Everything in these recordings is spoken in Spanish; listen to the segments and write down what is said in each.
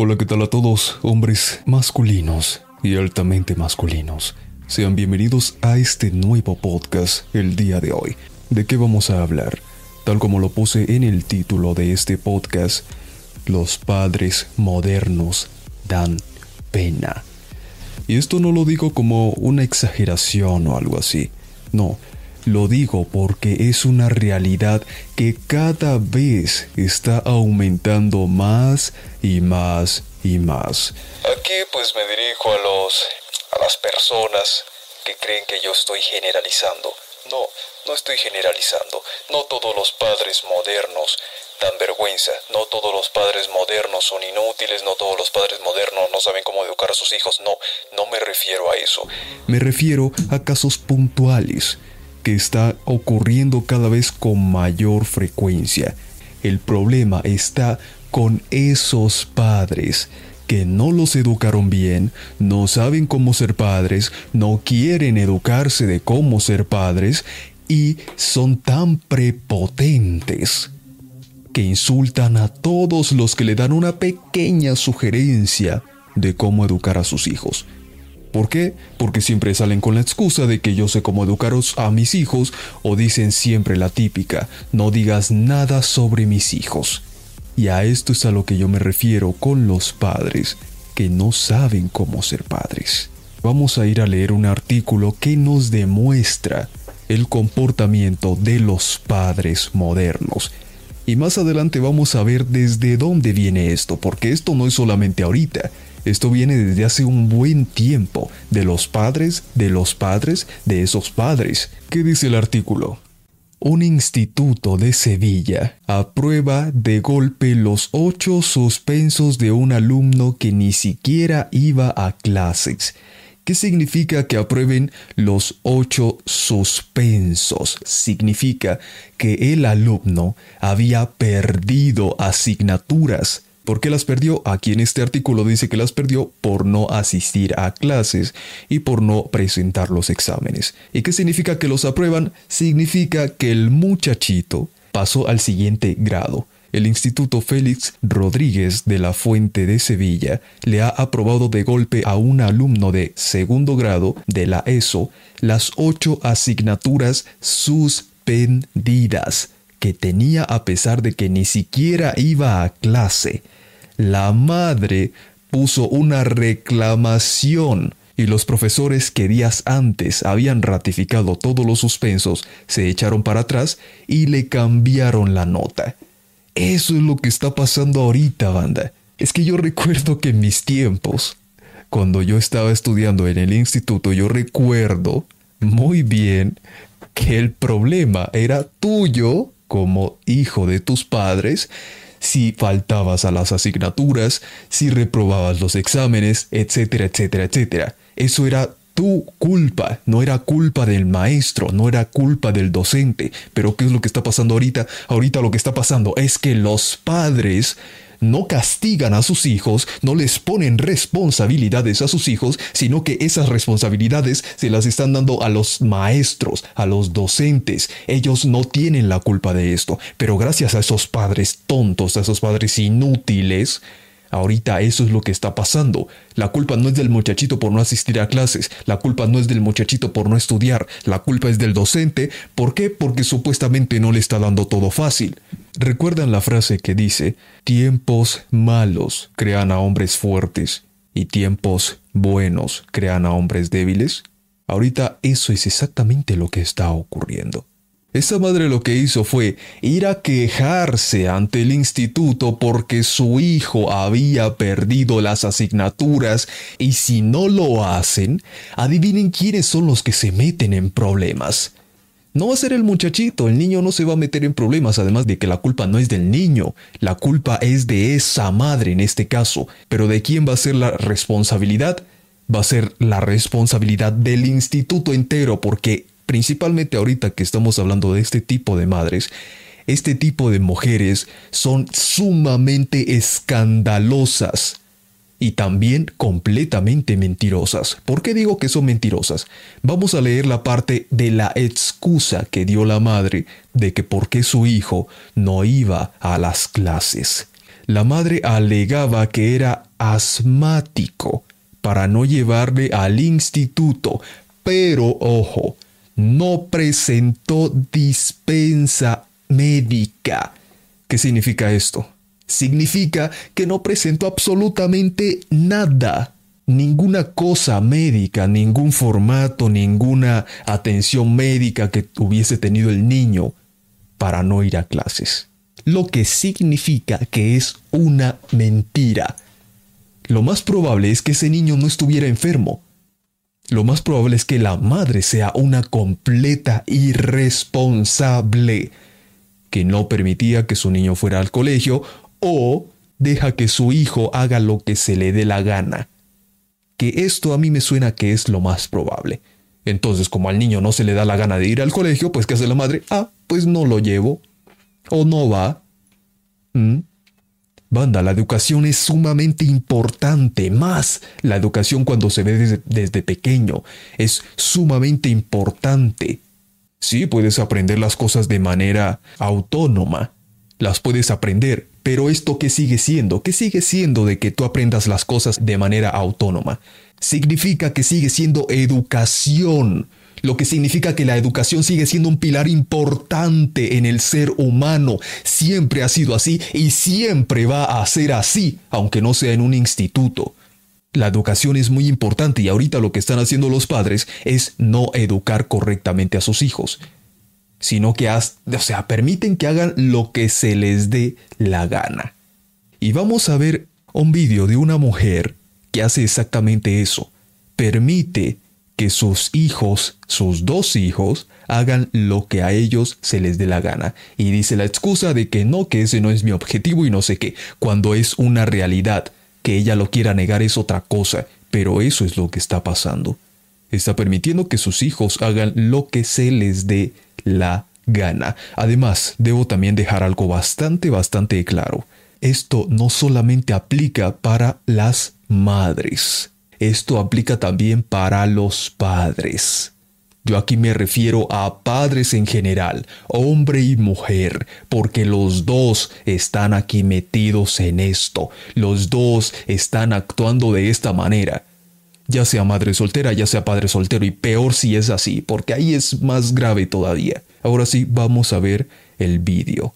Hola, ¿qué tal a todos, hombres masculinos y altamente masculinos? Sean bienvenidos a este nuevo podcast el día de hoy. ¿De qué vamos a hablar? Tal como lo puse en el título de este podcast, los padres modernos dan pena. Y esto no lo digo como una exageración o algo así. No, lo digo porque es una realidad que cada vez está aumentando más y más y más. Aquí pues me dirijo a los a las personas que creen que yo estoy generalizando. No, no estoy generalizando. No todos los padres modernos dan vergüenza. No todos los padres modernos son inútiles, no todos los padres modernos no saben cómo educar a sus hijos. No, no me refiero a eso. Me refiero a casos puntuales está ocurriendo cada vez con mayor frecuencia. El problema está con esos padres que no los educaron bien, no saben cómo ser padres, no quieren educarse de cómo ser padres y son tan prepotentes que insultan a todos los que le dan una pequeña sugerencia de cómo educar a sus hijos. ¿Por qué? Porque siempre salen con la excusa de que yo sé cómo educaros a mis hijos o dicen siempre la típica, no digas nada sobre mis hijos. Y a esto es a lo que yo me refiero con los padres, que no saben cómo ser padres. Vamos a ir a leer un artículo que nos demuestra el comportamiento de los padres modernos. Y más adelante vamos a ver desde dónde viene esto, porque esto no es solamente ahorita, esto viene desde hace un buen tiempo, de los padres, de los padres, de esos padres. ¿Qué dice el artículo? Un instituto de Sevilla aprueba de golpe los ocho suspensos de un alumno que ni siquiera iba a clases. ¿Qué significa que aprueben los ocho suspensos? Significa que el alumno había perdido asignaturas ¿Por qué las perdió? Aquí en este artículo dice que las perdió por no asistir a clases y por no presentar los exámenes. ¿Y qué significa que los aprueban? Significa que el muchachito pasó al siguiente grado. El Instituto Félix Rodríguez de la Fuente de Sevilla le ha aprobado de golpe a un alumno de segundo grado de la ESO las ocho asignaturas suspendidas que tenía a pesar de que ni siquiera iba a clase la madre puso una reclamación y los profesores que días antes habían ratificado todos los suspensos se echaron para atrás y le cambiaron la nota. Eso es lo que está pasando ahorita, banda. Es que yo recuerdo que en mis tiempos, cuando yo estaba estudiando en el instituto, yo recuerdo muy bien que el problema era tuyo como hijo de tus padres si faltabas a las asignaturas, si reprobabas los exámenes, etcétera, etcétera, etcétera. Eso era tu culpa, no era culpa del maestro, no era culpa del docente. Pero ¿qué es lo que está pasando ahorita? Ahorita lo que está pasando es que los padres no castigan a sus hijos, no les ponen responsabilidades a sus hijos, sino que esas responsabilidades se las están dando a los maestros, a los docentes. Ellos no tienen la culpa de esto, pero gracias a esos padres tontos, a esos padres inútiles, Ahorita eso es lo que está pasando. La culpa no es del muchachito por no asistir a clases, la culpa no es del muchachito por no estudiar, la culpa es del docente. ¿Por qué? Porque supuestamente no le está dando todo fácil. ¿Recuerdan la frase que dice, tiempos malos crean a hombres fuertes y tiempos buenos crean a hombres débiles? Ahorita eso es exactamente lo que está ocurriendo. Esa madre lo que hizo fue ir a quejarse ante el instituto porque su hijo había perdido las asignaturas y si no lo hacen, adivinen quiénes son los que se meten en problemas. No va a ser el muchachito, el niño no se va a meter en problemas, además de que la culpa no es del niño, la culpa es de esa madre en este caso. Pero ¿de quién va a ser la responsabilidad? Va a ser la responsabilidad del instituto entero, porque principalmente ahorita que estamos hablando de este tipo de madres, este tipo de mujeres son sumamente escandalosas y también completamente mentirosas. ¿Por qué digo que son mentirosas? Vamos a leer la parte de la excusa que dio la madre de que por qué su hijo no iba a las clases. La madre alegaba que era asmático para no llevarle al instituto, pero ojo, no presentó dispensa médica. ¿Qué significa esto? Significa que no presentó absolutamente nada, ninguna cosa médica, ningún formato, ninguna atención médica que hubiese tenido el niño para no ir a clases. Lo que significa que es una mentira. Lo más probable es que ese niño no estuviera enfermo. Lo más probable es que la madre sea una completa irresponsable que no permitía que su niño fuera al colegio o deja que su hijo haga lo que se le dé la gana. Que esto a mí me suena que es lo más probable. Entonces, como al niño no se le da la gana de ir al colegio, pues ¿qué hace la madre? Ah, pues no lo llevo. O no va. ¿Mm? Banda, la educación es sumamente importante, más la educación cuando se ve desde, desde, pequeño es sumamente importante. Sí, puedes aprender las cosas de manera autónoma, las puedes aprender, pero esto qué sigue siendo? ¿Qué sigue siendo de que tú aprendas las cosas de manera autónoma? Significa que sigue siendo educación, lo que significa que la educación sigue siendo un pilar importante en el ser humano. Siempre ha sido así y siempre va a ser así, aunque no sea en un instituto. La educación es muy importante y ahorita lo que están haciendo los padres es no educar correctamente a sus hijos, sino que o sea, permiten que hagan lo que se les dé la gana. Y vamos a ver un vídeo de una mujer que hace exactamente eso. Permite que sus hijos, sus dos hijos, hagan lo que a ellos se les dé la gana. Y dice la excusa de que no, que ese no es mi objetivo y no sé qué, cuando es una realidad. Que ella lo quiera negar es otra cosa, pero eso es lo que está pasando. Está permitiendo que sus hijos hagan lo que se les dé la gana. Además, debo también dejar algo bastante, bastante claro. Esto no solamente aplica para las madres esto aplica también para los padres. Yo aquí me refiero a padres en general, hombre y mujer, porque los dos están aquí metidos en esto, los dos están actuando de esta manera. Ya sea madre soltera, ya sea padre soltero, y peor si es así, porque ahí es más grave todavía. Ahora sí, vamos a ver el vídeo.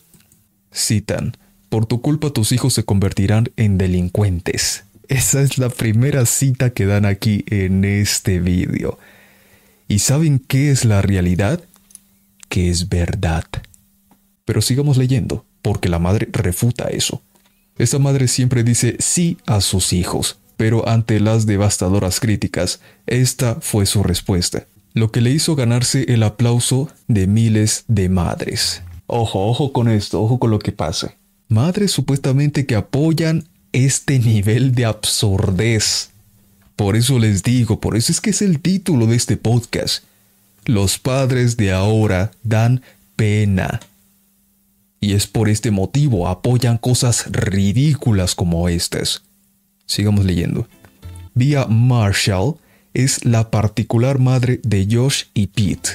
Citan, por tu culpa tus hijos se convertirán en delincuentes. Esa es la primera cita que dan aquí en este vídeo. ¿Y saben qué es la realidad? Que es verdad. Pero sigamos leyendo, porque la madre refuta eso. Esta madre siempre dice sí a sus hijos, pero ante las devastadoras críticas, esta fue su respuesta, lo que le hizo ganarse el aplauso de miles de madres. Ojo, ojo con esto, ojo con lo que pasa. Madres supuestamente que apoyan este nivel de absurdez. Por eso les digo, por eso es que es el título de este podcast. Los padres de ahora dan pena. Y es por este motivo apoyan cosas ridículas como estas. Sigamos leyendo. Via Marshall es la particular madre de Josh y Pete,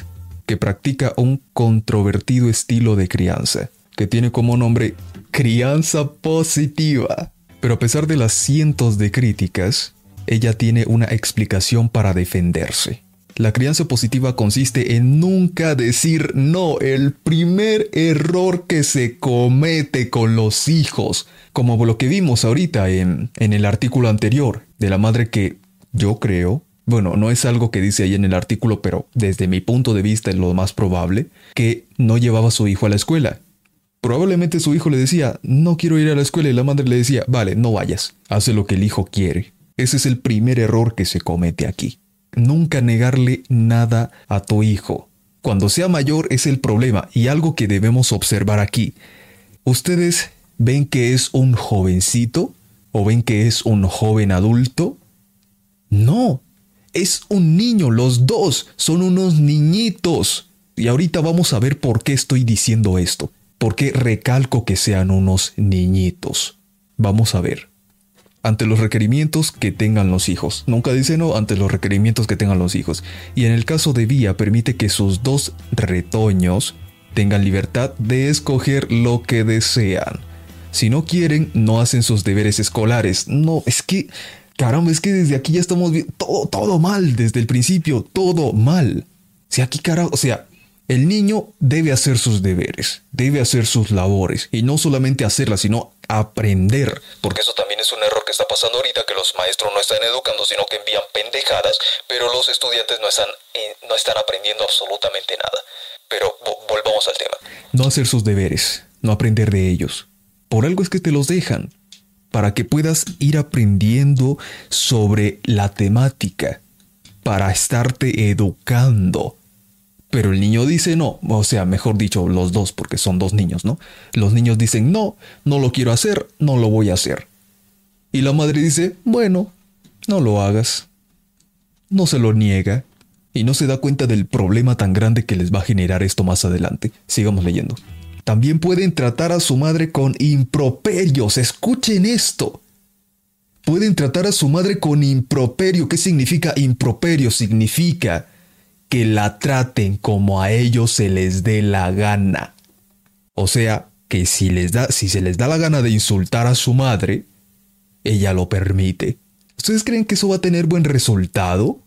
que practica un controvertido estilo de crianza, que tiene como nombre crianza positiva. Pero a pesar de las cientos de críticas, ella tiene una explicación para defenderse. La crianza positiva consiste en nunca decir no, el primer error que se comete con los hijos, como lo que vimos ahorita en, en el artículo anterior, de la madre que yo creo, bueno, no es algo que dice ahí en el artículo, pero desde mi punto de vista es lo más probable, que no llevaba a su hijo a la escuela Probablemente su hijo le decía, no quiero ir a la escuela y la madre le decía, vale, no vayas, hace lo que el hijo quiere. Ese es el primer error que se comete aquí. Nunca negarle nada a tu hijo. Cuando sea mayor es el problema y algo que debemos observar aquí. ¿Ustedes ven que es un jovencito o ven que es un joven adulto? No, es un niño, los dos son unos niñitos. Y ahorita vamos a ver por qué estoy diciendo esto. ¿Por qué recalco que sean unos niñitos? Vamos a ver. Ante los requerimientos que tengan los hijos. Nunca dice no ante los requerimientos que tengan los hijos. Y en el caso de Vía permite que sus dos retoños tengan libertad de escoger lo que desean. Si no quieren, no hacen sus deberes escolares. No, es que, caramba, es que desde aquí ya estamos viendo todo, todo mal, desde el principio, todo mal. Si aquí, carajo, o sea, el niño debe hacer sus deberes, debe hacer sus labores, y no solamente hacerlas, sino aprender. Porque eso también es un error que está pasando ahorita, que los maestros no están educando, sino que envían pendejadas, pero los estudiantes no están, eh, no están aprendiendo absolutamente nada. Pero volvamos al tema. No hacer sus deberes, no aprender de ellos. Por algo es que te los dejan, para que puedas ir aprendiendo sobre la temática, para estarte educando pero el niño dice no, o sea, mejor dicho, los dos, porque son dos niños, ¿no? Los niños dicen no, no lo quiero hacer, no lo voy a hacer. Y la madre dice, bueno, no lo hagas. No se lo niega y no se da cuenta del problema tan grande que les va a generar esto más adelante. Sigamos leyendo. También pueden tratar a su madre con improperios. Escuchen esto. Pueden tratar a su madre con improperio. ¿Qué significa improperio? Significa que la traten como a ellos se les dé la gana. O sea, que si, les da, si se les da la gana de insultar a su madre, ella lo permite. ¿Ustedes creen que eso va a tener buen resultado?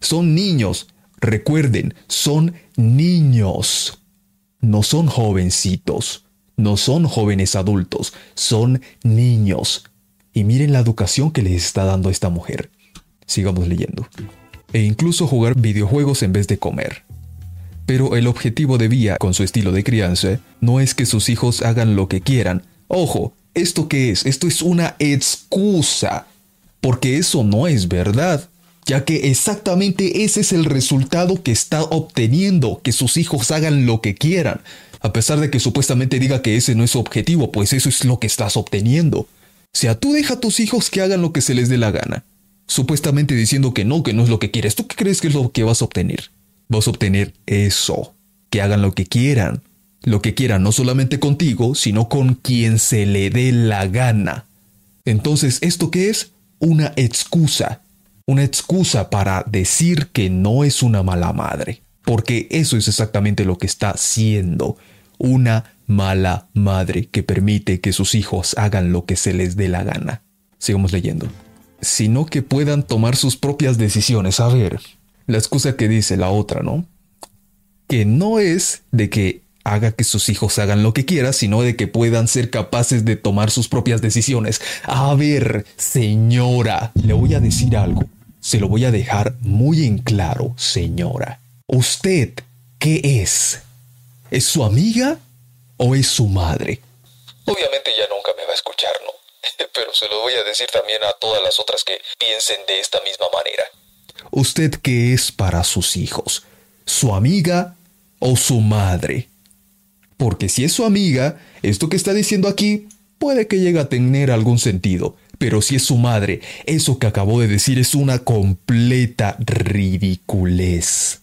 Son niños. Recuerden, son niños. No son jovencitos. No son jóvenes adultos. Son niños. Y miren la educación que les está dando esta mujer. Sigamos leyendo e incluso jugar videojuegos en vez de comer. Pero el objetivo de Vía con su estilo de crianza no es que sus hijos hagan lo que quieran. Ojo, ¿esto qué es? Esto es una excusa. Porque eso no es verdad. Ya que exactamente ese es el resultado que está obteniendo, que sus hijos hagan lo que quieran. A pesar de que supuestamente diga que ese no es su objetivo, pues eso es lo que estás obteniendo. O sea, tú deja a tus hijos que hagan lo que se les dé la gana supuestamente diciendo que no, que no es lo que quieres. ¿Tú qué crees que es lo que vas a obtener? Vas a obtener eso, que hagan lo que quieran. Lo que quieran no solamente contigo, sino con quien se le dé la gana. Entonces, ¿esto qué es? Una excusa. Una excusa para decir que no es una mala madre. Porque eso es exactamente lo que está siendo. Una mala madre que permite que sus hijos hagan lo que se les dé la gana. Sigamos leyendo sino que puedan tomar sus propias decisiones. A ver, la excusa que dice la otra, ¿no? Que no es de que haga que sus hijos hagan lo que quieran, sino de que puedan ser capaces de tomar sus propias decisiones. A ver, señora, le voy a decir algo. Se lo voy a dejar muy en claro, señora. ¿Usted qué es? ¿Es su amiga o es su madre? Obviamente ya nunca me va a escuchar, ¿no? pero se lo voy a decir también a todas las otras que piensen de esta misma manera. ¿Usted qué es para sus hijos? ¿Su amiga o su madre? Porque si es su amiga, esto que está diciendo aquí puede que llegue a tener algún sentido, pero si es su madre, eso que acabó de decir es una completa ridiculez.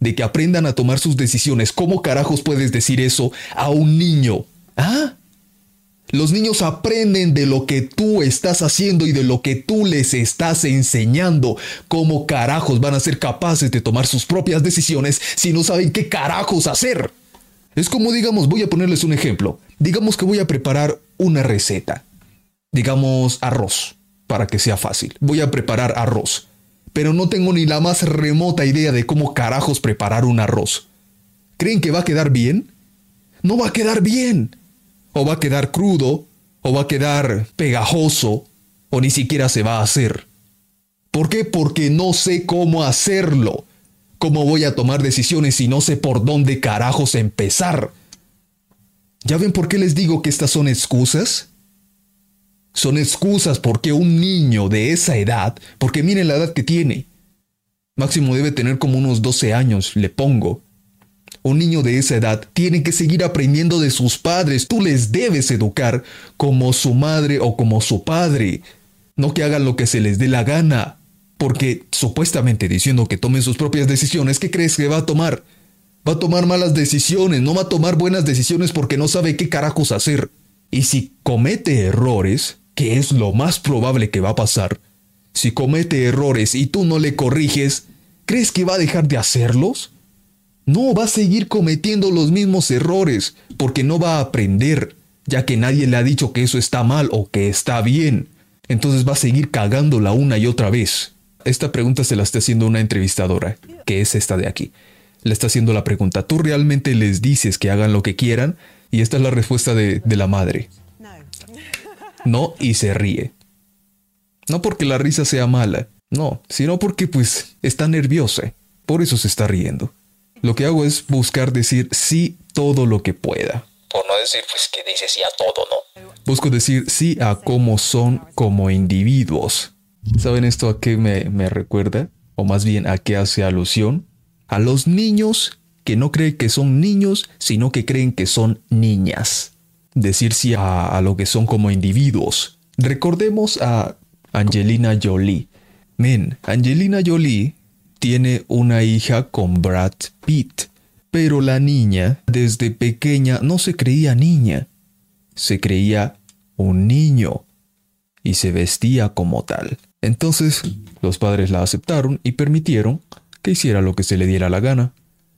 De que aprendan a tomar sus decisiones, ¿cómo carajos puedes decir eso a un niño? ¿Ah? Los niños aprenden de lo que tú estás haciendo y de lo que tú les estás enseñando. ¿Cómo carajos van a ser capaces de tomar sus propias decisiones si no saben qué carajos hacer? Es como digamos, voy a ponerles un ejemplo. Digamos que voy a preparar una receta. Digamos arroz, para que sea fácil. Voy a preparar arroz. Pero no tengo ni la más remota idea de cómo carajos preparar un arroz. ¿Creen que va a quedar bien? No va a quedar bien o va a quedar crudo, o va a quedar pegajoso, o ni siquiera se va a hacer. ¿Por qué? Porque no sé cómo hacerlo. ¿Cómo voy a tomar decisiones si no sé por dónde carajos empezar? ¿Ya ven por qué les digo que estas son excusas? Son excusas porque un niño de esa edad, porque miren la edad que tiene, máximo debe tener como unos 12 años, le pongo, un niño de esa edad tiene que seguir aprendiendo de sus padres. Tú les debes educar como su madre o como su padre. No que hagan lo que se les dé la gana. Porque supuestamente diciendo que tomen sus propias decisiones, ¿qué crees que va a tomar? Va a tomar malas decisiones, no va a tomar buenas decisiones porque no sabe qué carajos hacer. Y si comete errores, que es lo más probable que va a pasar, si comete errores y tú no le corriges, ¿crees que va a dejar de hacerlos? No, va a seguir cometiendo los mismos errores porque no va a aprender. ya que nadie le ha dicho que eso está mal o que está bien. Entonces va a seguir cagándola una y otra vez. Esta pregunta se la está haciendo una entrevistadora, que es esta de aquí. Le está haciendo la pregunta, ¿tú realmente les dices que hagan lo que quieran? Y esta es la respuesta de, de la madre. No, y se ríe. No porque la risa sea mala, no, sino porque pues está nerviosa. Por eso se está riendo. Lo que hago es buscar decir sí todo lo que pueda. Por no decir pues que dice sí a todo, ¿no? Busco decir sí a cómo son como individuos. ¿Saben esto a qué me, me recuerda? O más bien a qué hace alusión? A los niños que no creen que son niños, sino que creen que son niñas. Decir sí a, a lo que son como individuos. Recordemos a Angelina Jolie. Men, Angelina Jolie tiene una hija con Brad Pitt, pero la niña desde pequeña no se creía niña, se creía un niño y se vestía como tal. Entonces los padres la aceptaron y permitieron que hiciera lo que se le diera la gana,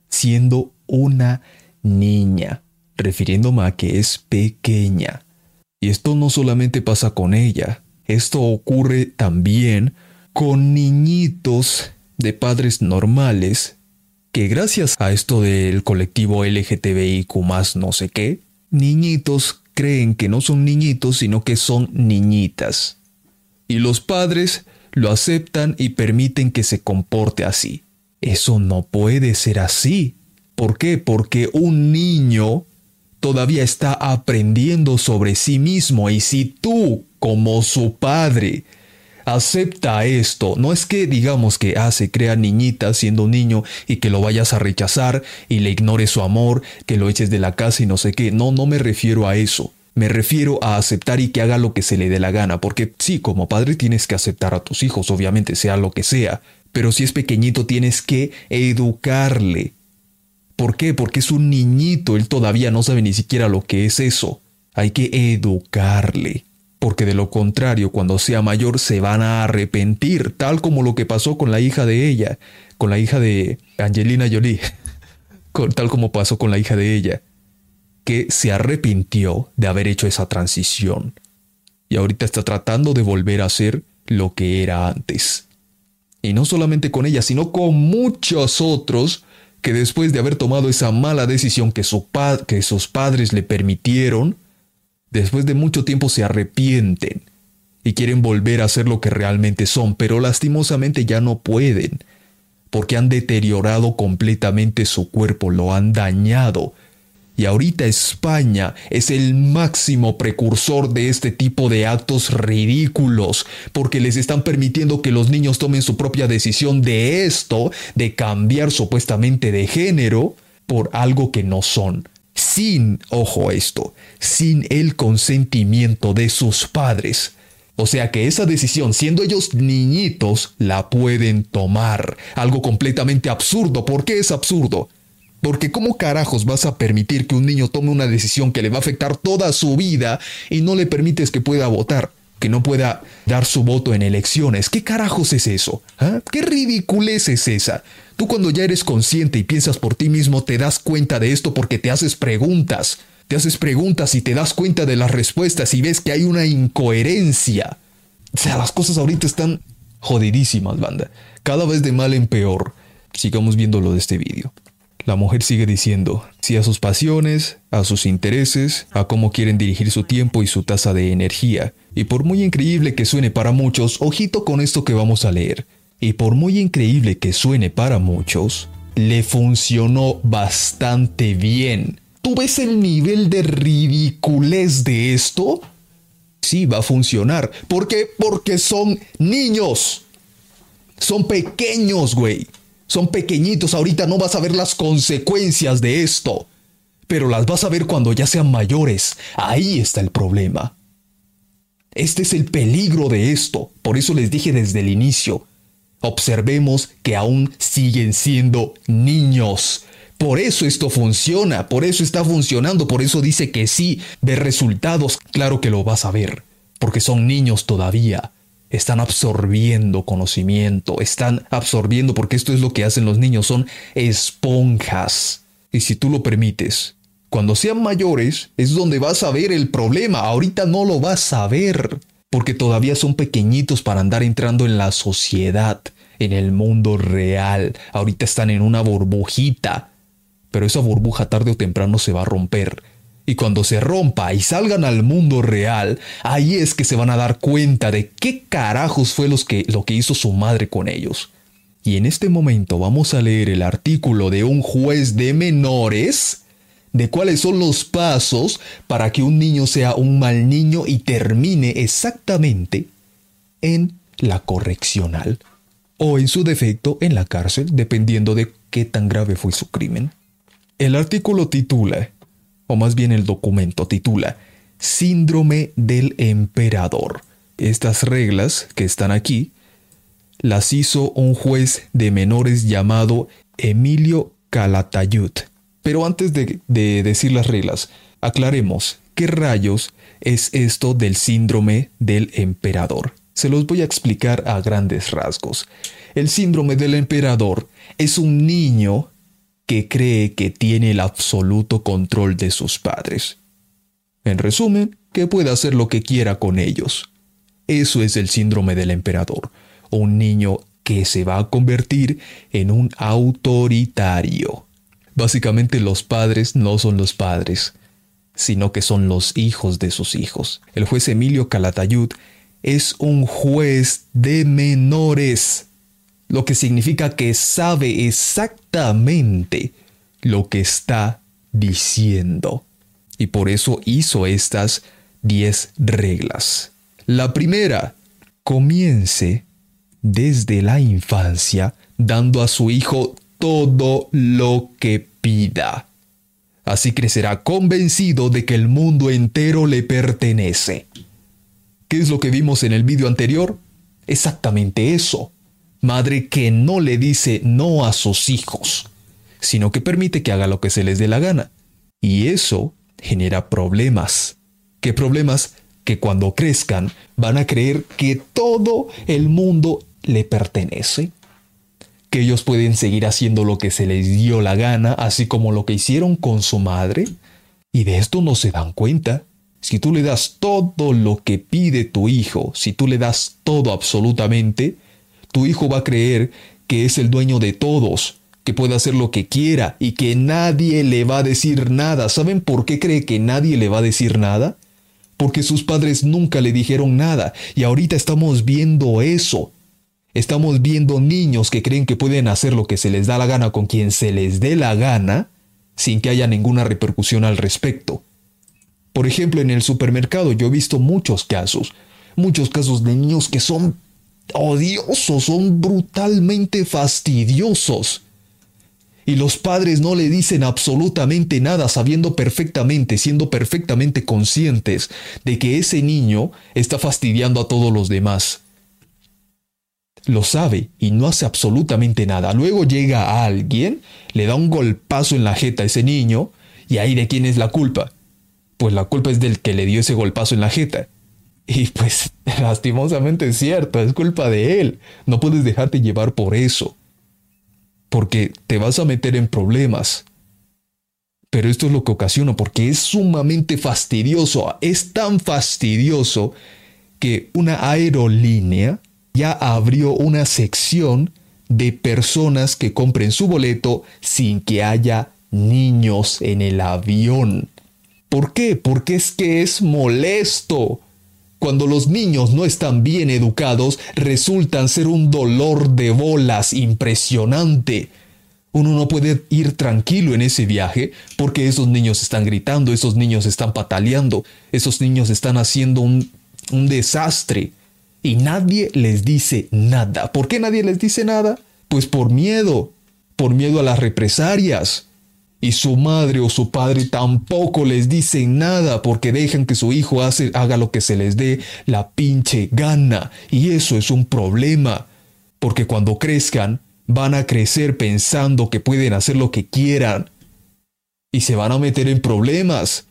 siendo una niña, refiriéndome a que es pequeña. Y esto no solamente pasa con ella, esto ocurre también con niñitos de padres normales que gracias a esto del colectivo LGTBIQ no sé qué, niñitos creen que no son niñitos sino que son niñitas. Y los padres lo aceptan y permiten que se comporte así. Eso no puede ser así. ¿Por qué? Porque un niño todavía está aprendiendo sobre sí mismo y si tú, como su padre, acepta esto. No es que digamos que ah, se crea niñita siendo niño y que lo vayas a rechazar y le ignores su amor, que lo eches de la casa y no sé qué. No, no me refiero a eso. Me refiero a aceptar y que haga lo que se le dé la gana, porque sí, como padre tienes que aceptar a tus hijos, obviamente, sea lo que sea, pero si es pequeñito tienes que educarle. ¿Por qué? Porque es un niñito, él todavía no sabe ni siquiera lo que es eso. Hay que educarle porque de lo contrario, cuando sea mayor se van a arrepentir, tal como lo que pasó con la hija de ella, con la hija de Angelina Jolie, tal como pasó con la hija de ella, que se arrepintió de haber hecho esa transición y ahorita está tratando de volver a ser lo que era antes. Y no solamente con ella, sino con muchos otros que después de haber tomado esa mala decisión que, que sus padres le permitieron, después de mucho tiempo se arrepienten y quieren volver a ser lo que realmente son, pero lastimosamente ya no pueden, porque han deteriorado completamente su cuerpo, lo han dañado. Y ahorita España es el máximo precursor de este tipo de actos ridículos, porque les están permitiendo que los niños tomen su propia decisión de esto, de cambiar supuestamente de género, por algo que no son sin, ojo esto, sin el consentimiento de sus padres. O sea que esa decisión, siendo ellos niñitos, la pueden tomar. Algo completamente absurdo. ¿Por qué es absurdo? Porque ¿cómo carajos vas a permitir que un niño tome una decisión que le va a afectar toda su vida y no le permites que pueda votar? Que no pueda dar su voto en elecciones. ¿Qué carajos es eso? ¿Ah? ¿Qué ridiculez es esa? Tú cuando ya eres consciente y piensas por ti mismo te das cuenta de esto porque te haces preguntas. Te haces preguntas y te das cuenta de las respuestas y ves que hay una incoherencia. O sea, las cosas ahorita están jodidísimas, banda. Cada vez de mal en peor. Sigamos viendo lo de este vídeo. La mujer sigue diciendo, sí a sus pasiones, a sus intereses, a cómo quieren dirigir su tiempo y su tasa de energía. Y por muy increíble que suene para muchos, ojito con esto que vamos a leer y por muy increíble que suene para muchos, le funcionó bastante bien. ¿Tú ves el nivel de ridiculez de esto? Sí, va a funcionar. ¿Por qué? Porque son niños. Son pequeños, güey. Son pequeñitos. Ahorita no vas a ver las consecuencias de esto. Pero las vas a ver cuando ya sean mayores. Ahí está el problema. Este es el peligro de esto. Por eso les dije desde el inicio. Observemos que aún siguen siendo niños. Por eso esto funciona, por eso está funcionando, por eso dice que sí, ve resultados, claro que lo vas a ver, porque son niños todavía. Están absorbiendo conocimiento, están absorbiendo, porque esto es lo que hacen los niños, son esponjas. Y si tú lo permites, Cuando sean mayores es donde vas a ver el problema. Ahorita no lo vas a ver. Porque todavía son pequeñitos para andar entrando en la sociedad, en el mundo real. Ahorita están en una burbujita. Pero esa burbuja tarde o temprano se va a romper. Y cuando se rompa y salgan al mundo real, ahí es que se van a dar cuenta de qué carajos fue lo que hizo su madre con ellos. Y en este momento vamos a leer el artículo de un juez de menores de cuáles son los pasos para que un niño sea un mal niño y termine exactamente en la correccional o en su defecto en la cárcel, dependiendo de qué tan grave fue su crimen. El artículo titula, o más bien el documento titula, Síndrome del Emperador. Estas reglas que están aquí las hizo un juez de menores llamado Emilio Calatayud. Pero antes de, decir las reglas, aclaremos qué rayos es esto del síndrome del emperador. Se los voy a explicar a grandes rasgos. El síndrome del emperador es un niño que cree que tiene el absoluto control de sus padres. En resumen, que puede hacer lo que quiera con ellos. Eso es el síndrome del emperador, un niño que se va a convertir en un autoritario. Básicamente los padres no son los padres, sino que son los hijos de sus hijos. El juez Emilio Calatayud es un juez de menores, lo que significa que sabe exactamente lo que está diciendo. Y por eso hizo estas 10 reglas. La primera, comience desde la infancia dando a su hijo todo lo que pida. Así crecerá convencido de que el mundo entero le pertenece. ¿Qué es lo que vimos en el vídeo anterior? Exactamente eso. Madre que no le dice no a sus hijos, sino que permite que haga lo que se les dé la gana. Y eso genera problemas. ¿Qué problemas? Que cuando crezcan van a creer que todo el mundo le pertenece que ellos pueden seguir haciendo lo que se les dio la gana, así como lo que hicieron con su madre, y de esto no se dan cuenta. Si tú le das todo lo que pide tu hijo, si tú le das todo absolutamente, tu hijo va a creer que es el dueño de todos, que puede hacer lo que quiera y que nadie le va a decir nada. ¿Saben por qué cree que nadie le va a decir nada? Porque sus padres nunca le dijeron nada y ahorita estamos viendo eso. Estamos viendo niños que creen que pueden hacer lo que se les da la gana con quien se les dé la gana sin que haya ninguna repercusión al respecto. Por ejemplo, en el supermercado yo he visto muchos casos, muchos casos de niños que son odiosos, son brutalmente fastidiosos. Y los padres no le dicen absolutamente nada sabiendo perfectamente, siendo perfectamente conscientes de que ese niño está fastidiando a todos los demás lo sabe y no hace absolutamente nada. Luego llega a alguien, le da un golpazo en la jeta a ese niño, y ahí de quién es la culpa. Pues la culpa es del que le dio ese golpazo en la jeta. Y pues lastimosamente es cierto, es culpa de él. No puedes dejarte llevar por eso. Porque te vas a meter en problemas. Pero esto es lo que ocasiona porque es sumamente fastidioso. Es tan fastidioso que una aerolínea ya abrió una sección de personas que compren su boleto sin que haya niños en el avión. ¿Por qué? Porque es que es molesto. Cuando los niños no están bien educados, resultan ser un dolor de bolas impresionante. Uno no puede ir tranquilo en ese viaje porque esos niños están gritando, esos niños están pataleando, esos niños están haciendo un, un desastre y nadie les dice nada. ¿Por qué nadie les dice nada? Pues por miedo, por miedo a las represalias. Y su madre o su padre tampoco les dicen nada porque dejan que su hijo haga lo que se les dé la pinche gana. Y eso es un problema. Porque cuando crezcan, van a crecer pensando que pueden hacer lo que quieran. Y se van a meter en problemas.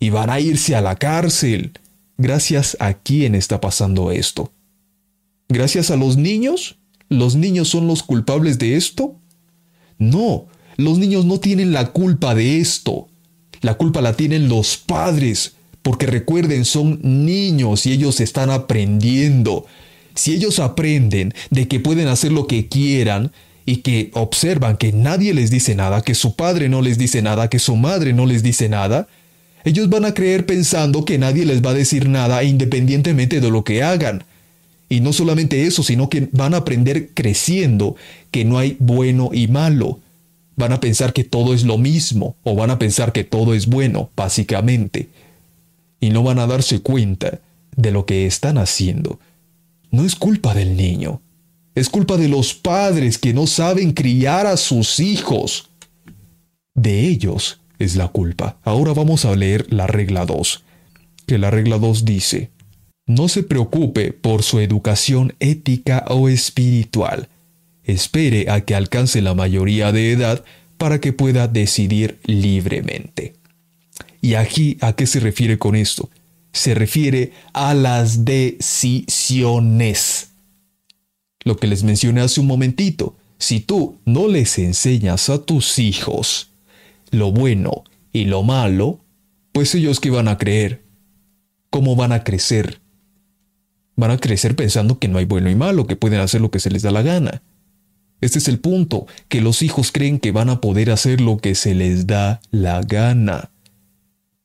Y van a irse a la cárcel. Gracias a quién está pasando esto. ¿Gracias a los niños? ¿Los niños son los culpables de esto? No, los niños no tienen la culpa de esto. La culpa la tienen los padres, porque recuerden, son niños y ellos están aprendiendo. Si ellos aprenden de que pueden hacer lo que quieran y que observan que nadie les dice nada, que su padre no les dice nada, que su madre no les dice nada, ellos van a creer pensando que nadie les va a decir nada independientemente de lo que hagan. Y no solamente eso, sino que van a aprender creciendo que no hay bueno y malo. Van a pensar que todo es lo mismo o van a pensar que todo es bueno, básicamente. Y no van a darse cuenta de lo que están haciendo. No es culpa del niño. Es culpa de los padres que no saben criar a sus hijos. De ellos es la culpa. Ahora vamos a leer la regla 2. Que la regla 2 dice, no se preocupe por su educación ética o espiritual. Espere a que alcance la mayoría de edad para que pueda decidir libremente. ¿Y aquí a qué se refiere con esto? Se refiere a las decisiones. Lo que les mencioné hace un momentito. Si tú no les enseñas a tus hijos lo bueno y lo malo, pues ellos qué van a creer? ¿Cómo van a crecer? Van a crecer pensando que no hay bueno y malo, que pueden hacer lo que se les da la gana. Este es el punto, que los hijos creen que van a poder hacer lo que se les da la gana.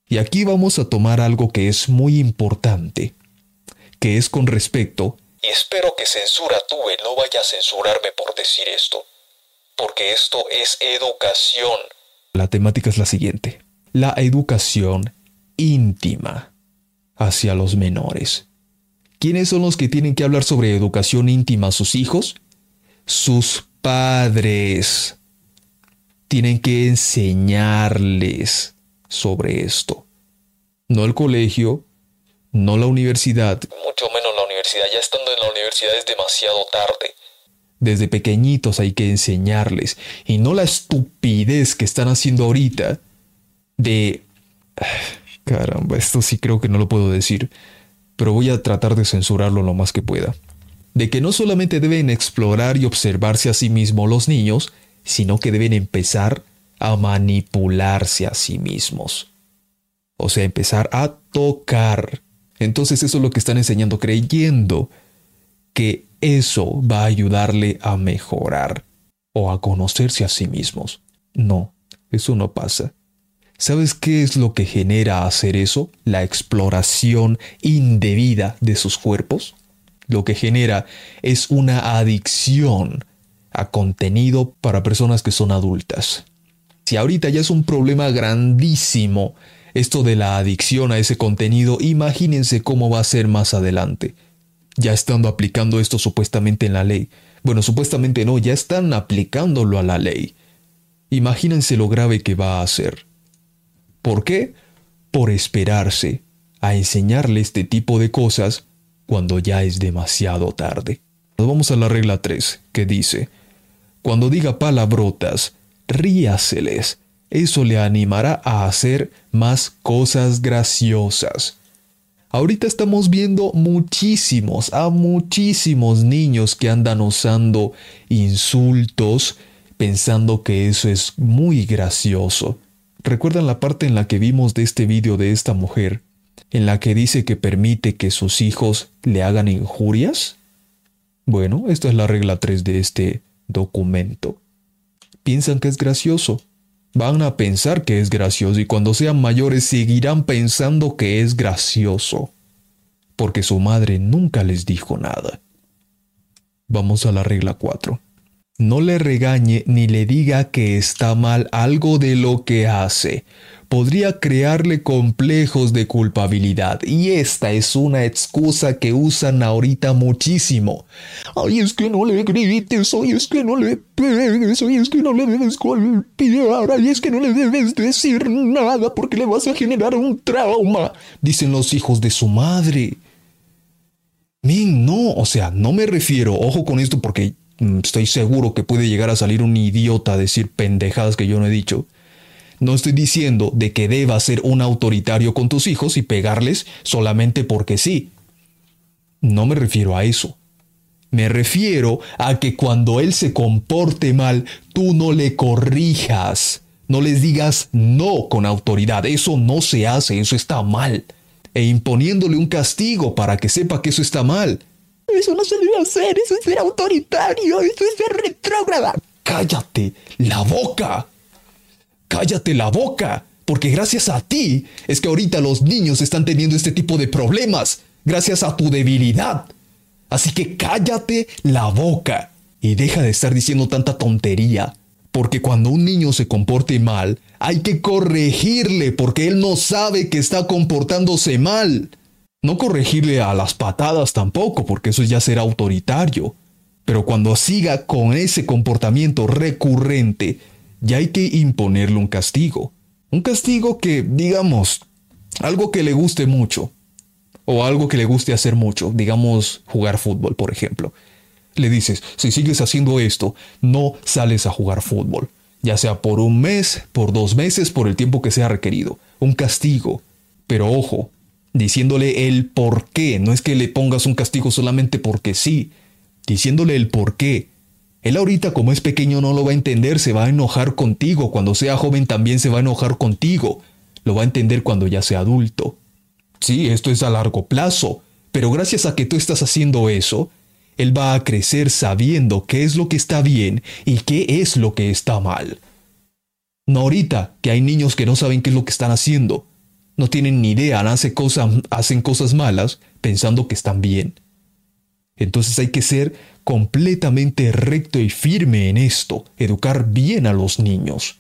Y aquí vamos a tomar algo que es muy importante, que es con respecto... Y espero que censura tuve no vaya a censurarme por decir esto, porque esto es educación. La temática es la siguiente, la educación íntima hacia los menores. ¿Quiénes son los que tienen que hablar sobre educación íntima a sus hijos? Sus padres. Tienen que enseñarles sobre esto. No el colegio, no la universidad. Mucho menos la universidad. Ya estando en la universidad es demasiado tarde. Desde pequeñitos hay que enseñarles. Y no la estupidez que están haciendo ahorita de... Caramba, esto sí creo que no lo puedo decir pero voy a tratar de censurarlo lo más que pueda. De que no solamente deben explorar y observarse a sí mismos los niños, sino que deben empezar a manipularse a sí mismos. O sea, empezar a tocar. Entonces eso es lo que están enseñando, creyendo que eso va a ayudarle a mejorar o a conocerse a sí mismos. No, eso no pasa. ¿Sabes qué es lo que genera hacer eso? La exploración indebida de sus cuerpos. Lo que genera es una adicción a contenido para personas que son adultas. Si ahorita ya es un problema grandísimo esto de la adicción a ese contenido, imagínense cómo va a ser más adelante. Ya estando aplicando esto supuestamente en la ley. Bueno, supuestamente no, ya están aplicándolo a la ley. Imagínense lo grave que va a ser. ¿Por qué? Por esperarse a enseñarle este tipo de cosas cuando ya es demasiado tarde. Nos vamos a la regla 3, que dice, cuando diga palabrotas, ríaseles. Eso le animará a hacer más cosas graciosas. Ahorita estamos viendo muchísimos, a muchísimos niños que andan usando insultos pensando que eso es muy gracioso. ¿Recuerdan la parte en la que vimos de este vídeo de esta mujer, en la que dice que permite que sus hijos le hagan injurias? Bueno, esta es la regla 3 de este documento. Piensan que es gracioso. Van a pensar que es gracioso y cuando sean mayores seguirán pensando que es gracioso. Porque su madre nunca les dijo nada. Vamos a la regla 4 no le regañe ni le diga que está mal algo de lo que hace. Podría crearle complejos de culpabilidad y esta es una excusa que usan ahorita muchísimo. Ay, es que no le grites, ay, es que no le pegues, ay, es que no le debes golpear, ay, es que no le debes decir nada porque le vas a generar un trauma, dicen los hijos de su madre. Min, no, o sea, no me refiero, ojo con esto porque estoy seguro que puede llegar a salir un idiota a decir pendejadas que yo no he dicho. No estoy diciendo de que debas ser un autoritario con tus hijos y pegarles solamente porque sí. No me refiero a eso. Me refiero a que cuando él se comporte mal, tú no le corrijas. No les digas no con autoridad. Eso no se hace, eso está mal. E imponiéndole un castigo para que sepa que eso está mal. Eso no se debe hacer, eso es ser autoritario, eso es ser retrógrada. Cállate la boca. Cállate la boca. Porque gracias a ti es que ahorita los niños están teniendo este tipo de problemas. Gracias a tu debilidad. Así que cállate la boca y deja de estar diciendo tanta tontería. Porque cuando un niño se comporte mal, hay que corregirle porque él no sabe que está comportándose mal. No corregirle a las patadas tampoco, porque eso ya será autoritario. Pero cuando siga con ese comportamiento recurrente, ya hay que imponerle un castigo. Un castigo que, digamos, algo que le guste mucho. O algo que le guste hacer mucho. Digamos, jugar fútbol, por ejemplo. Le dices, si sigues haciendo esto, no sales a jugar fútbol. Ya sea por un mes, por dos meses, por el tiempo que sea requerido. Un castigo. Pero ojo, diciéndole el por qué. No es que le pongas un castigo solamente porque sí, diciéndole el por qué. Él ahorita como es pequeño no lo va a entender, se va a enojar contigo, cuando sea joven también se va a enojar contigo, lo va a entender cuando ya sea adulto. Sí, esto es a largo plazo, pero gracias a que tú estás haciendo eso, él va a crecer sabiendo qué es lo que está bien y qué es lo que está mal. No ahorita, que hay niños que no saben qué es lo que están haciendo, no tienen ni idea, hacen cosas, hacen cosas malas pensando que están bien. Entonces hay que ser completamente recto y firme en esto, educar bien a los niños.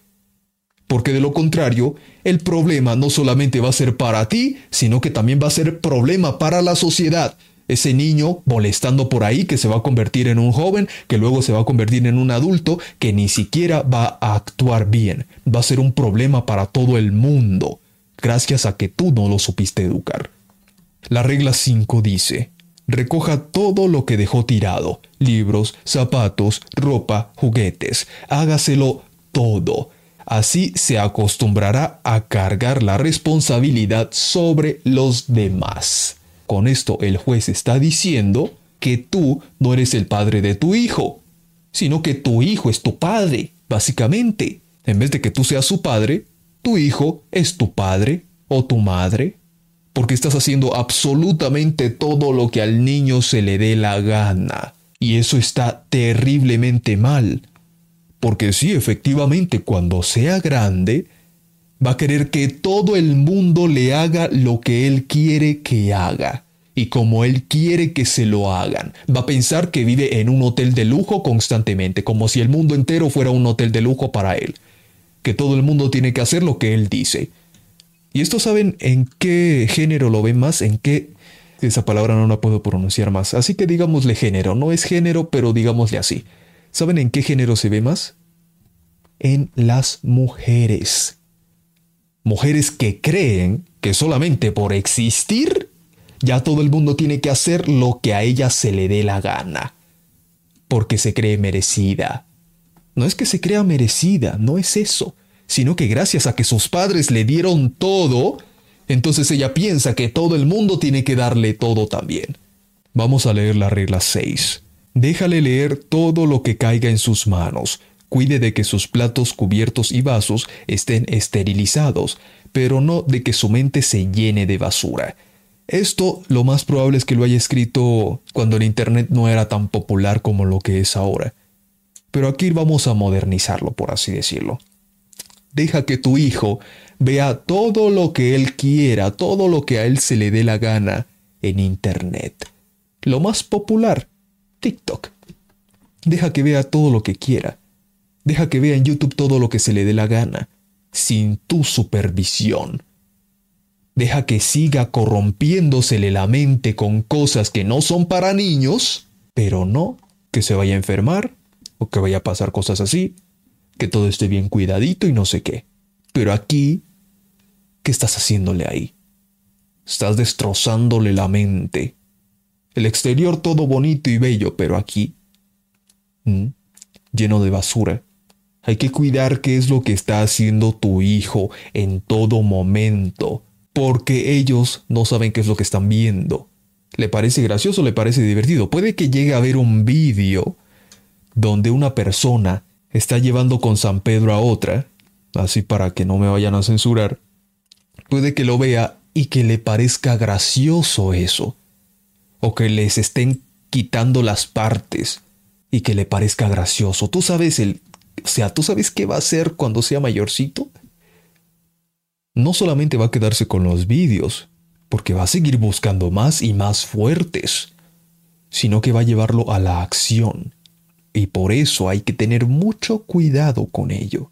Porque de lo contrario, el problema no solamente va a ser para ti, sino que también va a ser problema para la sociedad. Ese niño molestando por ahí que se va a convertir en un joven, que luego se va a convertir en un adulto, que ni siquiera va a actuar bien. Va a ser un problema para todo el mundo gracias a que tú no lo supiste educar. La regla 5 dice, recoja todo lo que dejó tirado, libros, zapatos, ropa, juguetes, hágaselo todo. Así se acostumbrará a cargar la responsabilidad sobre los demás. Con esto el juez está diciendo que tú no eres el padre de tu hijo, sino que tu hijo es tu padre, básicamente. En vez de que tú seas su padre, tu hijo es tu padre o tu madre, porque estás haciendo absolutamente todo lo que al niño se le dé la gana. Y eso está terriblemente mal. Porque sí, efectivamente, cuando sea grande, va a querer que todo el mundo le haga lo que él quiere que haga. Y como él quiere que se lo hagan. Va a pensar que vive en un hotel de lujo constantemente, como si el mundo entero fuera un hotel de lujo para él que todo el mundo tiene que hacer lo que él dice. Y esto saben en qué género lo ven más, en qué... Esa palabra no la puedo pronunciar más, así que digámosle género. No es género, pero digámosle así. ¿Saben en qué género se ve más? En las mujeres. Mujeres que creen que solamente por existir ya todo el mundo tiene que hacer lo que a ella se le dé la gana. Porque se cree merecida, no es que se crea merecida, no es eso, sino que gracias a que sus padres le dieron todo, entonces ella piensa que todo el mundo tiene que darle todo también. Vamos a leer la regla 6. Déjale leer todo lo que caiga en sus manos. Cuide de que sus platos, cubiertos y vasos estén esterilizados, pero no de que su mente se llene de basura. Esto lo más probable es que lo haya escrito cuando el Internet no era tan popular como lo que es ahora. Pero aquí vamos a modernizarlo, por así decirlo. Deja que tu hijo vea todo lo que él quiera, todo lo que a él se le dé la gana en Internet. Lo más popular, TikTok. Deja que vea todo lo que quiera. Deja que vea en YouTube todo lo que se le dé la gana, sin tu supervisión. Deja que siga corrompiéndosele la mente con cosas que no son para niños, pero no que se vaya a enfermar o que vaya a pasar cosas así, que todo esté bien cuidadito y no sé qué. Pero aquí, ¿qué estás haciéndole ahí? Estás destrozándole la mente. El exterior todo bonito y bello, pero aquí, lleno de basura. Hay que cuidar qué es lo que está haciendo tu hijo en todo momento, porque ellos no saben qué es lo que están viendo. Le parece gracioso, le parece divertido. Puede que llegue a ver un vídeo donde una persona está llevando con San Pedro a otra así para que no me vayan a censurar, puede que lo vea y que le parezca gracioso eso, o que les estén quitando las partes y que le parezca gracioso. Tú sabes el, o sea, tú sabes qué va a hacer cuando sea mayorcito. No solamente va a quedarse con los vídeos, porque va a seguir buscando más y más fuertes, sino que va a llevarlo a la acción. Y por eso hay que tener mucho cuidado con ello.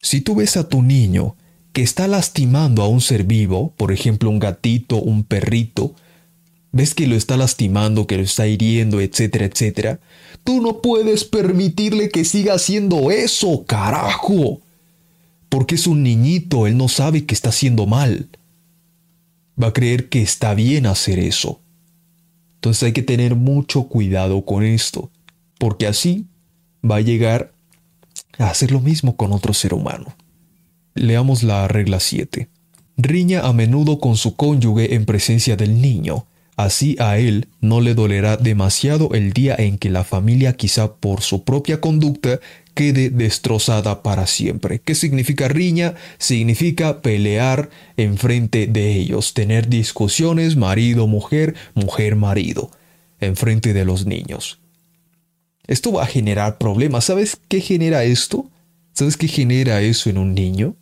Si tú ves a tu niño que está lastimando a un ser vivo, por ejemplo un gatito, un perrito, ves que lo está lastimando, que lo está hiriendo, etcétera, etcétera, tú no puedes permitirle que siga haciendo eso, carajo. Porque es un niñito, él no sabe que está haciendo mal. Va a creer que está bien hacer eso. Entonces hay que tener mucho cuidado con esto, porque así va a llegar a hacer lo mismo con otro ser humano. Leamos la regla 7. Riña a menudo con su cónyuge en presencia del niño. Así a él no le dolerá demasiado el día en que la familia quizá por su propia conducta quede destrozada para siempre. ¿Qué significa riña? Significa pelear enfrente de ellos, tener discusiones marido-mujer, mujer-marido, enfrente de los niños. Esto va a generar problemas. ¿Sabes qué genera esto? ¿Sabes qué genera eso en un niño?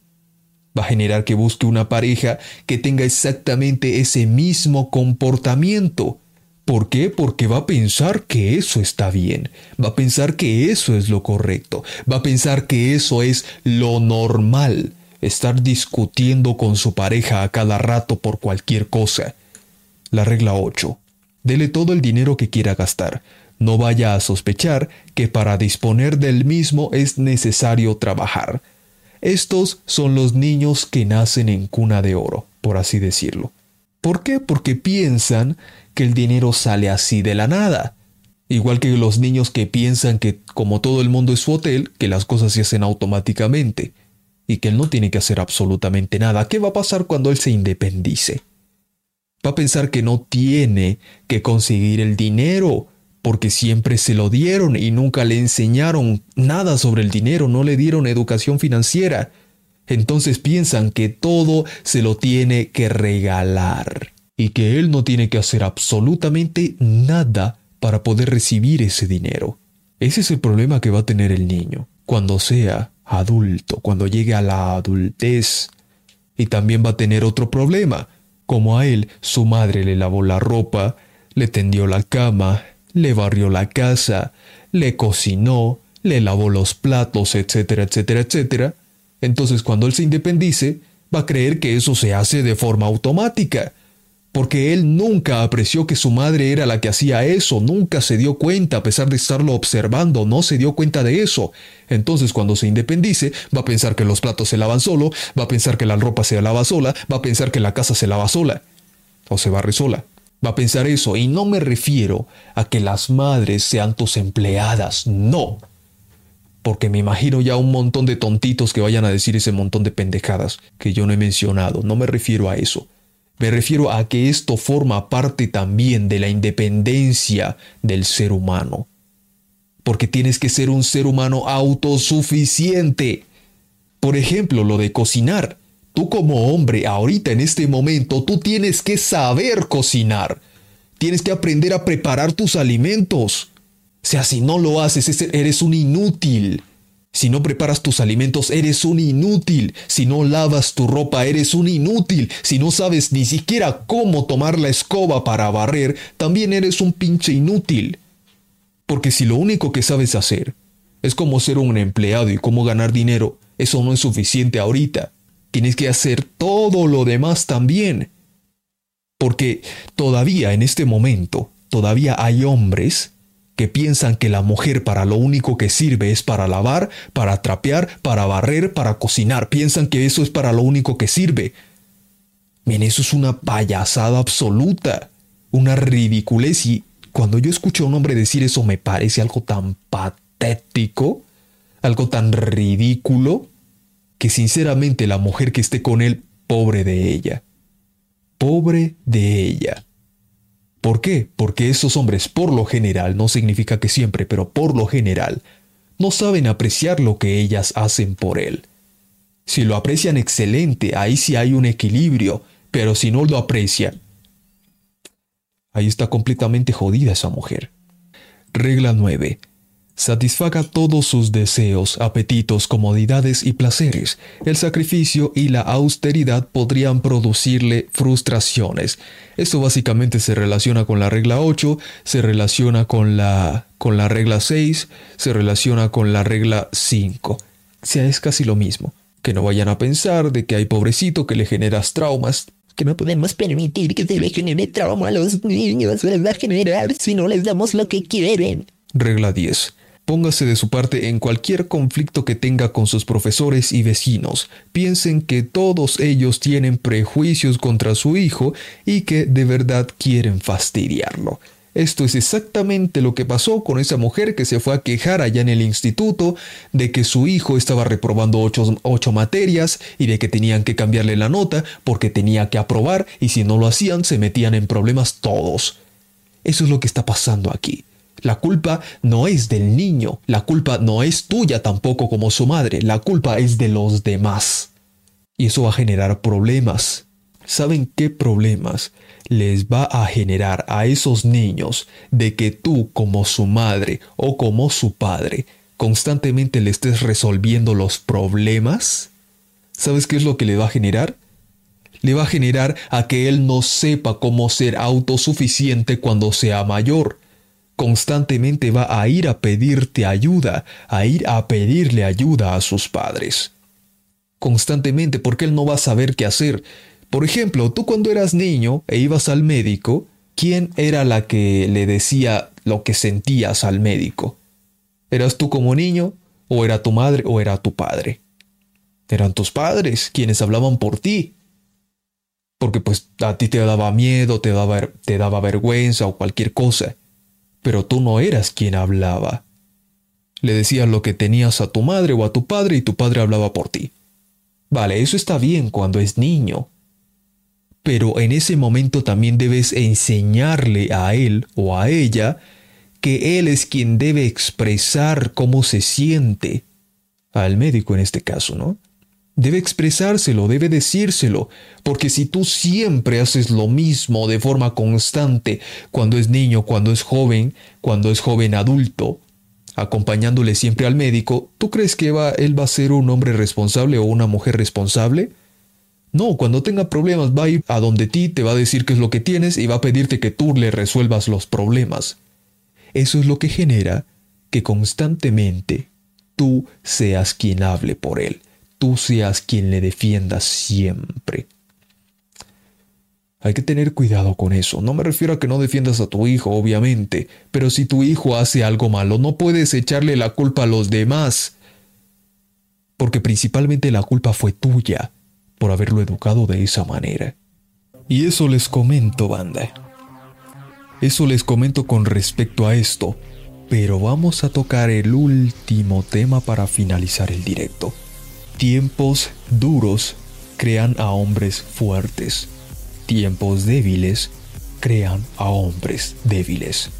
Va a generar que busque una pareja que tenga exactamente ese mismo comportamiento. ¿Por qué? Porque va a pensar que eso está bien, va a pensar que eso es lo correcto, va a pensar que eso es lo normal, estar discutiendo con su pareja a cada rato por cualquier cosa. La regla 8. Dele todo el dinero que quiera gastar. No vaya a sospechar que para disponer del mismo es necesario trabajar. Estos son los niños que nacen en cuna de oro, por así decirlo. ¿Por qué? Porque piensan que el dinero sale así de la nada. Igual que los niños que piensan que como todo el mundo es su hotel, que las cosas se hacen automáticamente y que él no tiene que hacer absolutamente nada. ¿Qué va a pasar cuando él se independice? Va a pensar que no tiene que conseguir el dinero porque siempre se lo dieron y nunca le enseñaron nada sobre el dinero, no le dieron educación financiera. Entonces piensan que todo se lo tiene que regalar y que él no tiene que hacer absolutamente nada para poder recibir ese dinero. Ese es el problema que va a tener el niño cuando sea adulto, cuando llegue a la adultez. Y también va a tener otro problema, como a él su madre le lavó la ropa, le tendió la cama, le barrió la casa, le cocinó, le lavó los platos, etcétera, etcétera, etcétera. Entonces cuando él se independice, va a creer que eso se hace de forma automática, porque él nunca apreció que su madre era la que hacía eso, nunca se dio cuenta a pesar de estarlo observando, no se dio cuenta de eso. Entonces cuando se independice, va a pensar que los platos se lavan solo, va a pensar que la ropa se lava sola, va a pensar que la casa se lava sola, o se barre sola va a pensar eso. Y no me refiero a que las madres sean tus empleadas, no. Porque me imagino ya un montón de tontitos que vayan a decir ese montón de pendejadas que yo no he mencionado. No me refiero a eso. Me refiero a que esto forma parte también de la independencia del ser humano. Porque tienes que ser un ser humano autosuficiente. Por ejemplo, lo de cocinar. Tú como hombre, ahorita en este momento, tú tienes que saber cocinar. Tienes que aprender a preparar tus alimentos. O sea, si no lo haces, eres un inútil. Si no preparas tus alimentos, eres un inútil. Si no lavas tu ropa, eres un inútil. Si no sabes ni siquiera cómo tomar la escoba para barrer, también eres un pinche inútil. Porque si lo único que sabes hacer es cómo ser un empleado y cómo ganar dinero, eso no es suficiente ahorita. Tienes que hacer todo lo demás también. Porque todavía en este momento, todavía hay hombres que piensan que la mujer para lo único que sirve es para lavar, para trapear, para barrer, para cocinar. Piensan que eso es para lo único que sirve. Bien, eso es una payasada absoluta, una ridiculez y cuando yo escucho a un hombre decir eso me parece algo tan patético, algo tan ridículo que sinceramente la mujer que esté con él, pobre de ella. Pobre de ella. ¿Por qué? Porque esos hombres, por lo general, no significa que siempre, pero por lo general, no saben apreciar lo que ellas hacen por él. Si lo aprecian excelente, ahí sí hay un equilibrio, pero si no lo aprecia, ahí está completamente jodida esa mujer. Regla 9 satisfaga todos sus deseos, apetitos, comodidades y placeres. El sacrificio y la austeridad podrían producirle frustraciones. Esto básicamente se relaciona con la regla 8, se relaciona con la, con la regla 6, se relaciona con la regla 5. O sea, es casi lo mismo. Que no vayan a pensar de que hay pobrecito que le generas traumas. Que no podemos permitir que se le genere trauma a los niños, les va a generar si no les damos lo que quieren. Regla 10. Póngase de su parte en cualquier conflicto que tenga con sus profesores y vecinos. Piensen que todos ellos tienen prejuicios contra su hijo y que de verdad quieren fastidiarlo. Esto es exactamente lo que pasó con esa mujer que se fue a quejar allá en el instituto de que su hijo estaba reprobando ocho, materias y de que tenían que cambiarle la nota porque tenía que aprobar y si no lo hacían se metían en problemas todos. Eso es lo que está pasando aquí. La culpa no es del niño, la culpa no es tuya tampoco como su madre, la culpa es de los demás. Y eso va a generar problemas. ¿Saben qué problemas les va a generar a esos niños de que tú como su madre o como su padre constantemente le estés resolviendo los problemas? ¿Sabes qué es lo que le va a generar? Le va a generar a que él no sepa cómo ser autosuficiente cuando sea mayor constantemente va a ir a pedirte ayuda, a ir a pedirle ayuda a sus padres. Constantemente porque él no va a saber qué hacer. Por ejemplo, tú cuando eras niño e ibas al médico, ¿quién era la que le decía lo que sentías al médico? ¿Eras tú como niño? ¿O era tu madre o era tu padre? Eran tus padres quienes hablaban por ti. Porque pues a ti te daba miedo, te daba, te daba vergüenza o cualquier cosa pero tú no eras quien hablaba. Le decías lo que tenías a tu madre o a tu padre y tu padre hablaba por ti. Vale, eso está bien cuando es niño. Pero en ese momento también debes enseñarle a él o a ella que él es quien debe expresar cómo se siente. Al médico en este caso, ¿no? Debe expresárselo, debe decírselo, porque si tú siempre haces lo mismo de forma constante cuando es niño, cuando es joven, cuando es joven adulto, acompañándole siempre al médico, ¿tú crees que va, él va a ser un hombre responsable o una mujer responsable? No, cuando tenga problemas va a ir a donde ti, te va a decir qué es lo que tienes y va a pedirte que tú le resuelvas los problemas. Eso es lo que genera que constantemente tú seas quien hable por él tú seas quien le defienda siempre. Hay que tener cuidado con eso. No me refiero a que no defiendas a tu hijo, obviamente, pero si tu hijo hace algo malo, no puedes echarle la culpa a los demás. Porque principalmente la culpa fue tuya por haberlo educado de esa manera. Y eso les comento, banda. Eso les comento con respecto a esto. Pero vamos a tocar el último tema para finalizar el directo. Tiempos duros crean a hombres fuertes. Tiempos débiles crean a hombres débiles.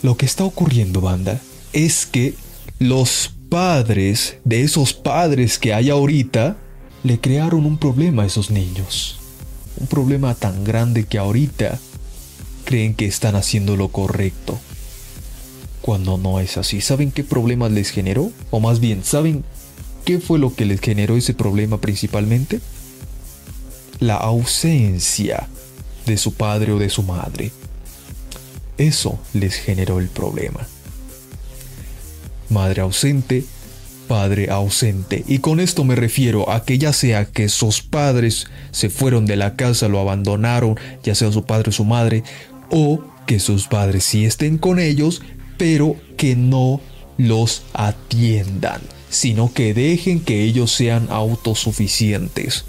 Lo que está ocurriendo, banda, es que los padres de esos padres que hay ahorita le crearon un problema a esos niños. Un problema tan grande que ahorita creen que están haciendo lo correcto. Cuando no es así, ¿saben qué problemas les generó? O más bien, ¿saben ¿Qué fue lo que les generó ese problema principalmente? La ausencia de su padre o de su madre. Eso les generó el problema. Madre ausente, padre ausente. Y con esto me refiero a que ya sea que sus padres se fueron de la casa, lo abandonaron, ya sea su padre o su madre, o que sus padres sí estén con ellos, pero que no los atiendan sino que dejen que ellos sean autosuficientes.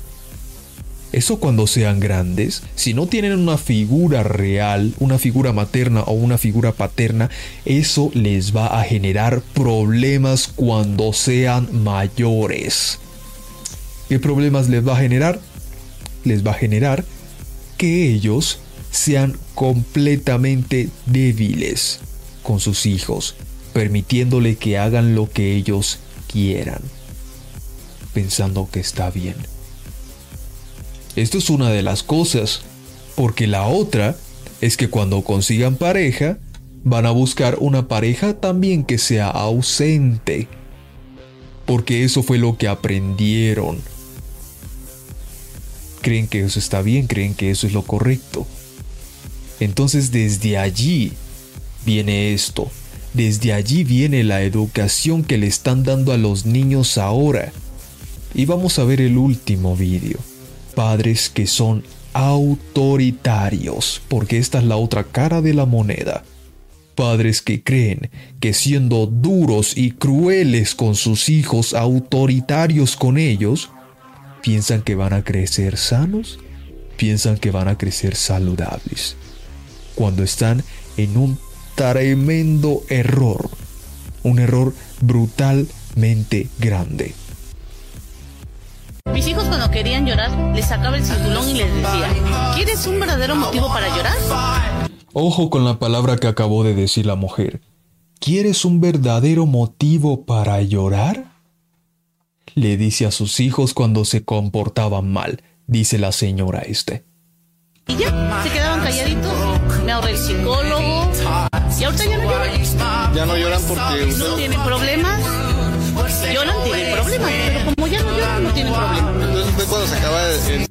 Eso cuando sean grandes, si no tienen una figura real, una figura materna o una figura paterna, eso les va a generar problemas cuando sean mayores. ¿Qué problemas les va a generar? Les va a generar que ellos sean completamente débiles con sus hijos, permitiéndole que hagan lo que ellos quieran, pensando que está bien. Esto es una de las cosas, porque la otra es que cuando consigan pareja, van a buscar una pareja también que sea ausente, porque eso fue lo que aprendieron. Creen que eso está bien, creen que eso es lo correcto. Entonces desde allí viene esto. Desde allí viene la educación que le están dando a los niños ahora. Y vamos a ver el último vídeo. Padres que son autoritarios, porque esta es la otra cara de la moneda. Padres que creen que siendo duros y crueles con sus hijos, autoritarios con ellos, piensan que van a crecer sanos, piensan que van a crecer saludables, cuando están en un tremendo error, un error brutalmente grande. Mis hijos cuando querían llorar les sacaba el cinturón y les decía, ¿quieres un verdadero motivo para llorar? Ojo con la palabra que acabó de decir la mujer. ¿Quieres un verdadero motivo para llorar? Le dice a sus hijos cuando se comportaban mal, dice la señora este. Y ya, se quedaban calladitos. Me ahorré el psicólogo. Y ahorita ya no lloran. Ya no lloran porque No tienen problemas. Lloran, tienen problemas. Pero como ya no lloran, no tienen problemas. Entonces fue cuando se acaba el...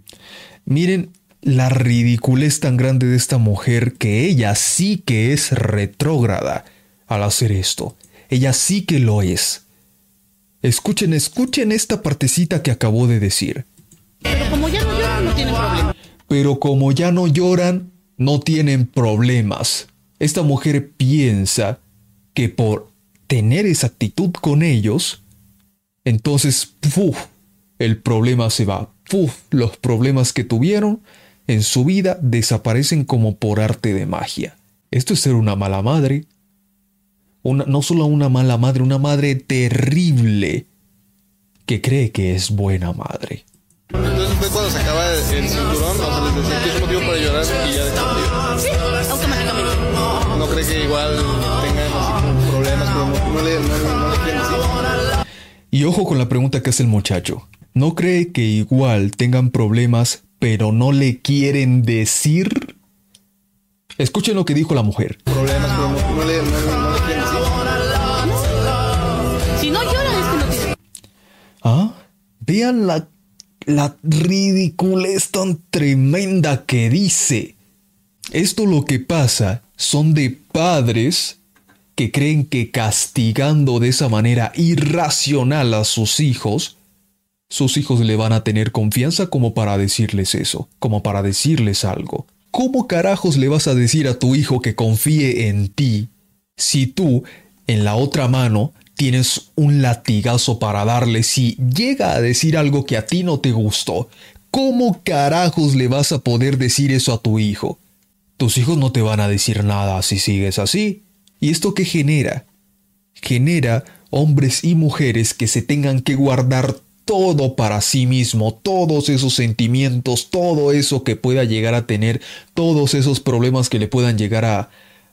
Miren la ridiculez tan grande de esta mujer que ella sí que es retrógrada al hacer esto. Ella sí que lo es. Escuchen, escuchen esta partecita que acabó de decir. Pero como ya no. Pero como ya no lloran, no tienen problemas. Esta mujer piensa que por tener esa actitud con ellos, entonces, ¡puf! el problema se va. ¡Puf! Los problemas que tuvieron en su vida desaparecen como por arte de magia. Esto es ser una mala madre. Una, no solo una mala madre, una madre terrible que cree que es buena madre. Cuando se acaba el, el cinturón, o sea, les decía que es motivo para llorar y ya dejaron de llorar. Sí, automáticamente. No cree que igual tengan así como problemas, pero no, no le, no, no, no le quieren decir. Y ojo con la pregunta que hace el muchacho. ¿No cree que igual tengan problemas pero no le quieren decir? Escuchen lo que dijo la mujer. Problemas, pero no, no le, no, no, no le quieren decir. Si no lloran, es que no tienen ¿Ah? Vean la, la ridiculez tan tremenda que dice. Esto lo que pasa son de padres que creen que castigando de esa manera irracional a sus hijos, sus hijos le van a tener confianza como para decirles eso, como para decirles algo. ¿Cómo carajos le vas a decir a tu hijo que confíe en ti si tú, en la otra mano, tienes un latigazo para darle si llega a decir algo que a ti no te gustó? ¿Cómo carajos le vas a poder decir eso a tu hijo? Tus hijos no te van a decir nada si sigues así. ¿Y esto qué genera? Genera hombres y mujeres que se tengan que guardar todo para sí mismo, todos esos sentimientos, todo eso que pueda llegar a tener, todos esos problemas que le puedan llegar a,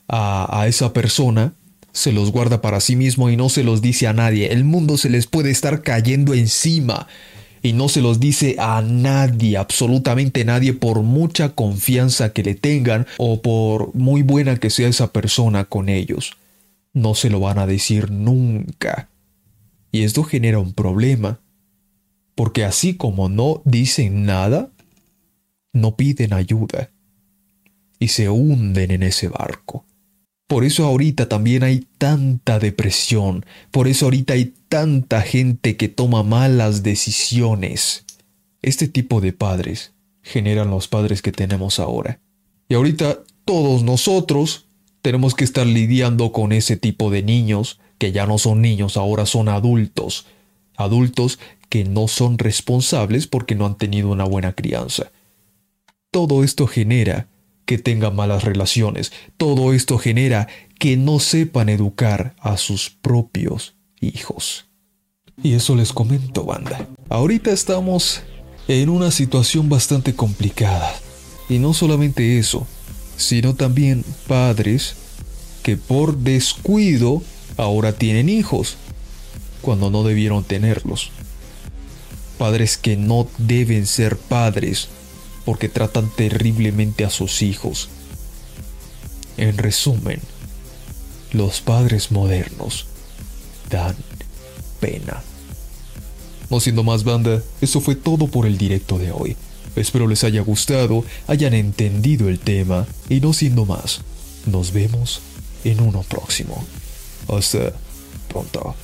a, a esa persona, se los guarda para sí mismo y no se los dice a nadie. El mundo se les puede estar cayendo encima y no se los dice a nadie, absolutamente nadie, por mucha confianza que le tengan o por muy buena que sea esa persona con ellos. No se lo van a decir nunca. Y esto genera un problema. Porque así como no dicen nada, no piden ayuda. Y se hunden en ese barco. Por eso ahorita también hay tanta depresión, por eso ahorita hay tanta gente que toma malas decisiones. Este tipo de padres generan los padres que tenemos ahora. Y ahorita todos nosotros tenemos que estar lidiando con ese tipo de niños que ya no son niños, ahora son adultos. Adultos que no son responsables porque no han tenido una buena crianza. Todo esto genera que tengan malas relaciones. Todo esto genera que no sepan educar a sus propios hijos. Y eso les comento, banda. Ahorita estamos en una situación bastante complicada. Y no solamente eso, sino también padres que por descuido ahora tienen hijos cuando no debieron tenerlos. Padres que no deben ser padres porque tratan terriblemente a sus hijos. En resumen, los padres modernos dan pena. No siendo más banda, eso fue todo por el directo de hoy. Espero les haya gustado, hayan entendido el tema y no siendo más, nos vemos en uno próximo. Hasta pronto.